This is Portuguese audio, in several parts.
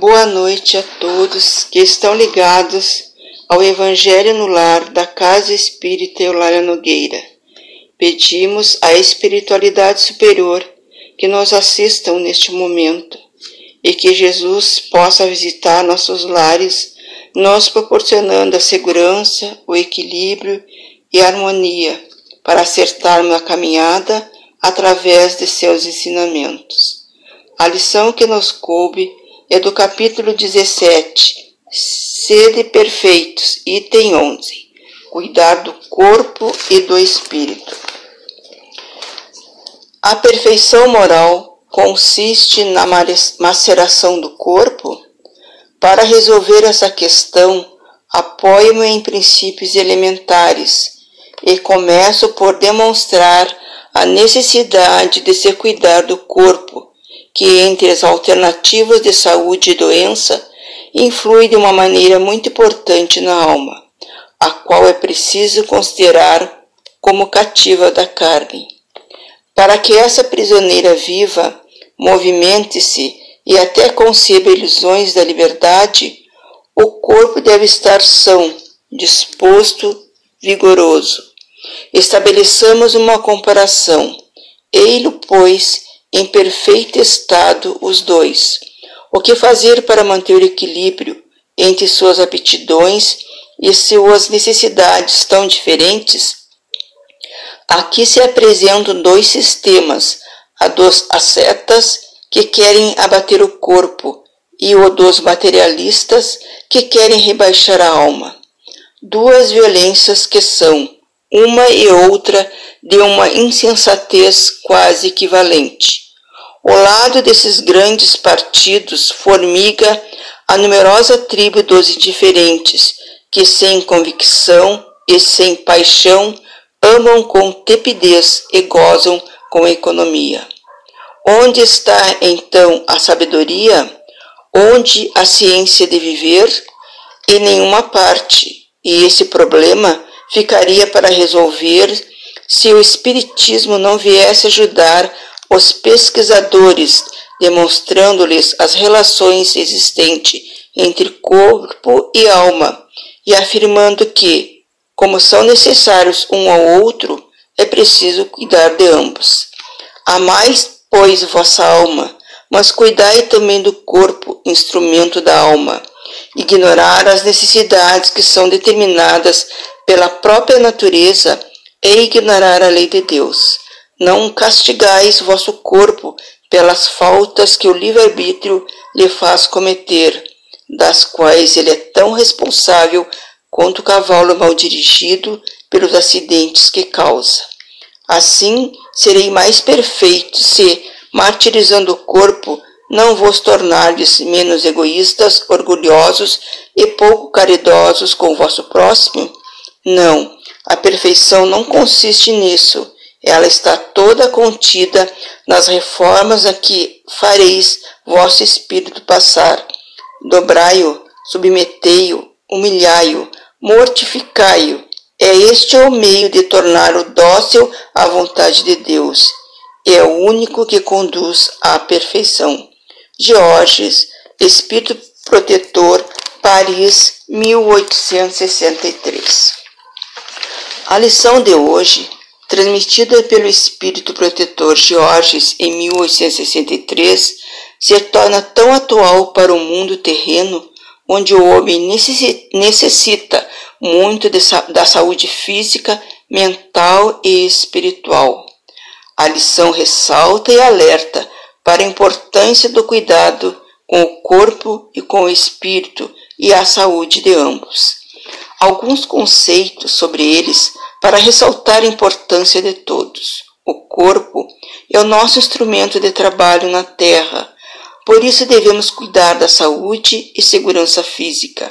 Boa noite a todos que estão ligados ao Evangelho no Lar da Casa Espírita Eulália Nogueira. Pedimos à espiritualidade superior que nos assistam neste momento e que Jesus possa visitar nossos lares, nos proporcionando a segurança, o equilíbrio e a harmonia para acertarmos a caminhada através de seus ensinamentos. A lição que nos coube é do capítulo 17, Sede perfeitos, item 11. Cuidar do corpo e do espírito. A perfeição moral consiste na maceração do corpo? Para resolver essa questão, apoio-me em princípios elementares e começo por demonstrar a necessidade de se cuidar do corpo, que entre as alternativas de saúde e doença influi de uma maneira muito importante na alma, a qual é preciso considerar como cativa da carne. Para que essa prisioneira viva, movimente-se e até conceba ilusões da liberdade, o corpo deve estar são, disposto, vigoroso. Estabeleçamos uma comparação. Ei-lo, pois, em perfeito estado os dois. O que fazer para manter o equilíbrio entre suas aptidões e suas necessidades tão diferentes? Aqui se apresentam dois sistemas, a dos ascetas, que querem abater o corpo, e o dos materialistas, que querem rebaixar a alma. Duas violências que são, uma e outra de uma insensatez quase equivalente. O lado desses grandes partidos formiga a numerosa tribo dos indiferentes, que sem convicção e sem paixão amam com tepidez e gozam com economia. Onde está então a sabedoria? Onde a ciência de viver? Em nenhuma parte. E esse problema ficaria para resolver se o Espiritismo não viesse ajudar os pesquisadores, demonstrando-lhes as relações existentes entre corpo e alma e afirmando que, como são necessários um ao outro, é preciso cuidar de ambos. Amais, pois, vossa alma, mas cuidai também do corpo, instrumento da alma. Ignorar as necessidades que são determinadas pela própria natureza é ignorar a lei de Deus. Não castigais vosso corpo pelas faltas que o livre-arbítrio lhe faz cometer, das quais ele é tão responsável quanto o cavalo mal dirigido pelos acidentes que causa. Assim, serei mais perfeito se, martirizando o corpo, não vos tornardes menos egoístas, orgulhosos e pouco caridosos com o vosso próximo? Não, a perfeição não consiste nisso. Ela está toda contida nas reformas a que fareis vosso espírito passar. Dobrai-o, submetei-o, humilhai-o, mortificai-o. É este o meio de torná-lo dócil à vontade de Deus. É o único que conduz à perfeição. Georges, Espírito Protetor, Paris, 1863. A lição de hoje, transmitida pelo espírito protetor Georges em 1863, se torna tão atual para o mundo terreno, onde o homem necessita muito da saúde física, mental e espiritual. A lição ressalta e alerta para a importância do cuidado com o corpo e com o espírito e a saúde de ambos. Alguns conceitos sobre eles para ressaltar a importância de todos. O corpo é o nosso instrumento de trabalho na Terra, por isso devemos cuidar da saúde e segurança física.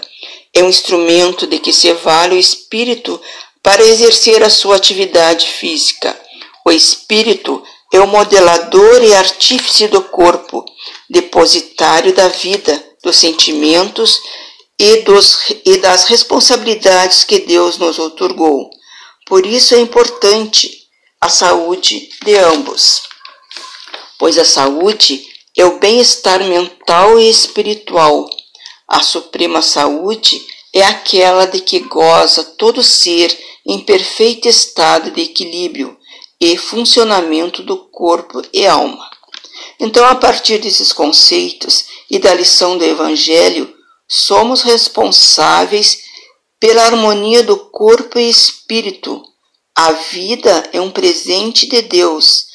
É um instrumento de que se vale o espírito para exercer a sua atividade física. O espírito é o modelador e artífice do corpo, depositário da vida, dos sentimentos e, dos, e das responsabilidades que Deus nos otorgou. Por isso é importante a saúde de ambos, pois a saúde é o bem-estar mental e espiritual. A suprema saúde é aquela de que goza todo ser em perfeito estado de equilíbrio e funcionamento do corpo e alma. Então, a partir desses conceitos e da lição do Evangelho, somos responsáveis pela harmonia do corpo e espírito. A vida é um presente de Deus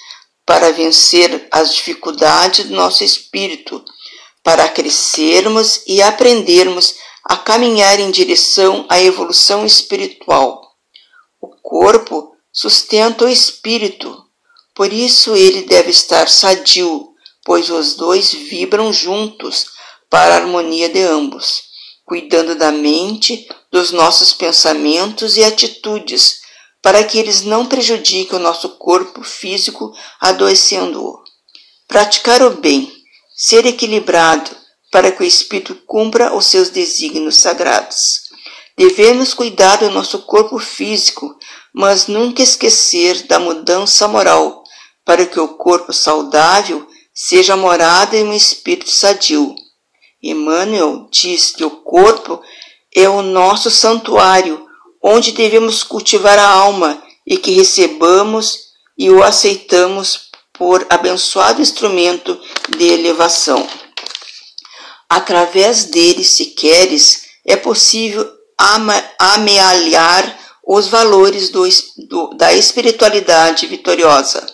para vencer as dificuldades do nosso espírito, para crescermos e aprendermos a caminhar em direção à evolução espiritual. O corpo sustenta o espírito, por isso ele deve estar sadio, pois os dois vibram juntos para a harmonia de ambos, cuidando da mente, dos nossos pensamentos e atitudes, para que eles não prejudiquem o nosso corpo físico, adoecendo-o. Praticar o bem, ser equilibrado, para que o espírito cumpra os seus desígnios sagrados. Devemos cuidar do nosso corpo físico, mas nunca esquecer da mudança moral, para que o corpo saudável seja morada em um espírito sadio. Emmanuel diz que o corpo é o nosso santuário, onde devemos cultivar a alma e que recebamos e o aceitamos por abençoado instrumento de elevação. Através dele, se queres, é possível amealhar os valores do, do, da espiritualidade vitoriosa.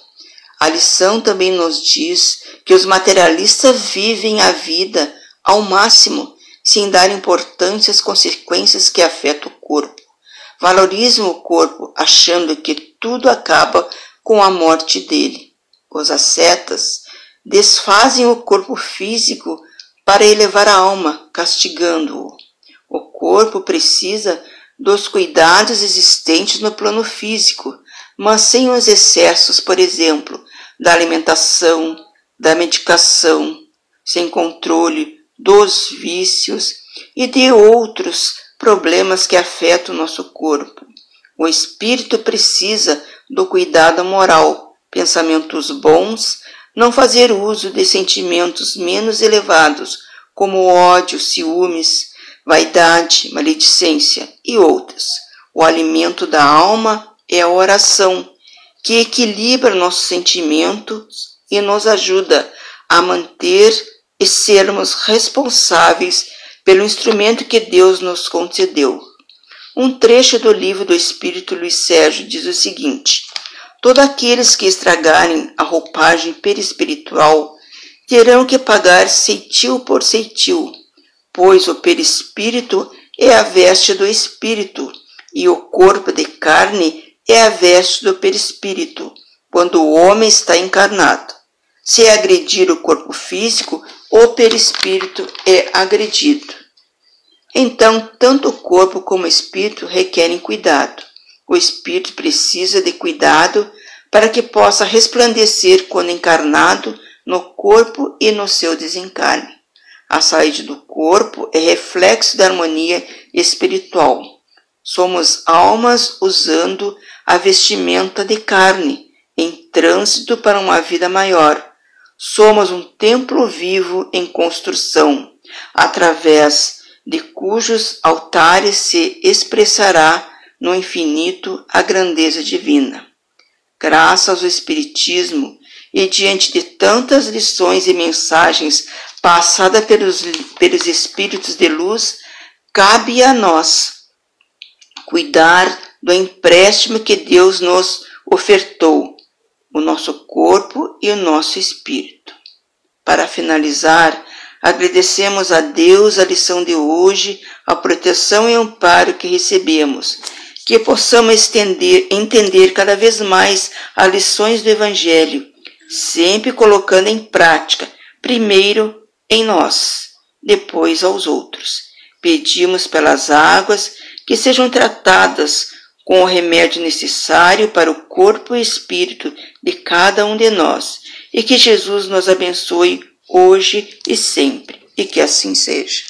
A lição também nos diz que os materialistas vivem a vida ao máximo sem dar importância às consequências que afetam o corpo. Valorizam o corpo achando que tudo acaba com a morte dele. Os ascetas desfazem o corpo físico para elevar a alma, castigando-o. O corpo precisa dos cuidados existentes no plano físico, mas sem os excessos, por exemplo, da alimentação, da medicação, sem controle dos vícios e de outros problemas que afetam o nosso corpo. O espírito precisa do cuidado moral, pensamentos bons, não fazer uso de sentimentos menos elevados, como ódio, ciúmes, vaidade, maledicência e outros. O alimento da alma é a oração, que equilibra nossos sentimentos e nos ajuda a manter e sermos responsáveis pelo instrumento que Deus nos concedeu. Um trecho do livro do Espírito Luiz Sérgio diz o seguinte: Todos aqueles que estragarem a roupagem perispiritual terão que pagar ceitil por ceitil, pois o perispírito é a veste do espírito e o corpo de carne é a veste do perispírito, quando o homem está encarnado. Se agredir o corpo físico, o perispírito é agredido. Então, tanto o corpo como o espírito requerem cuidado. O espírito precisa de cuidado para que possa resplandecer quando encarnado no corpo e no seu desencarne. A saída do corpo é reflexo da harmonia espiritual. Somos almas usando a vestimenta de carne, em trânsito para uma vida maior. Somos um templo vivo em construção, através de cujos altares se expressará no infinito a grandeza divina. Graças ao Espiritismo e diante de tantas lições e mensagens passadas pelos, pelos Espíritos de luz, cabe a nós cuidar do empréstimo que Deus nos ofertou, o nosso corpo e o nosso espírito. Para finalizar, agradecemos a Deus a lição de hoje, a proteção e amparo que recebemos, que possamos estender, entender cada vez mais as lições do Evangelho, sempre colocando em prática, primeiro em nós, depois aos outros. Pedimos pelas águas que sejam tratadas com o remédio necessário para o corpo e espírito de cada um de nós, e que Jesus nos abençoe hoje e sempre, e que assim seja.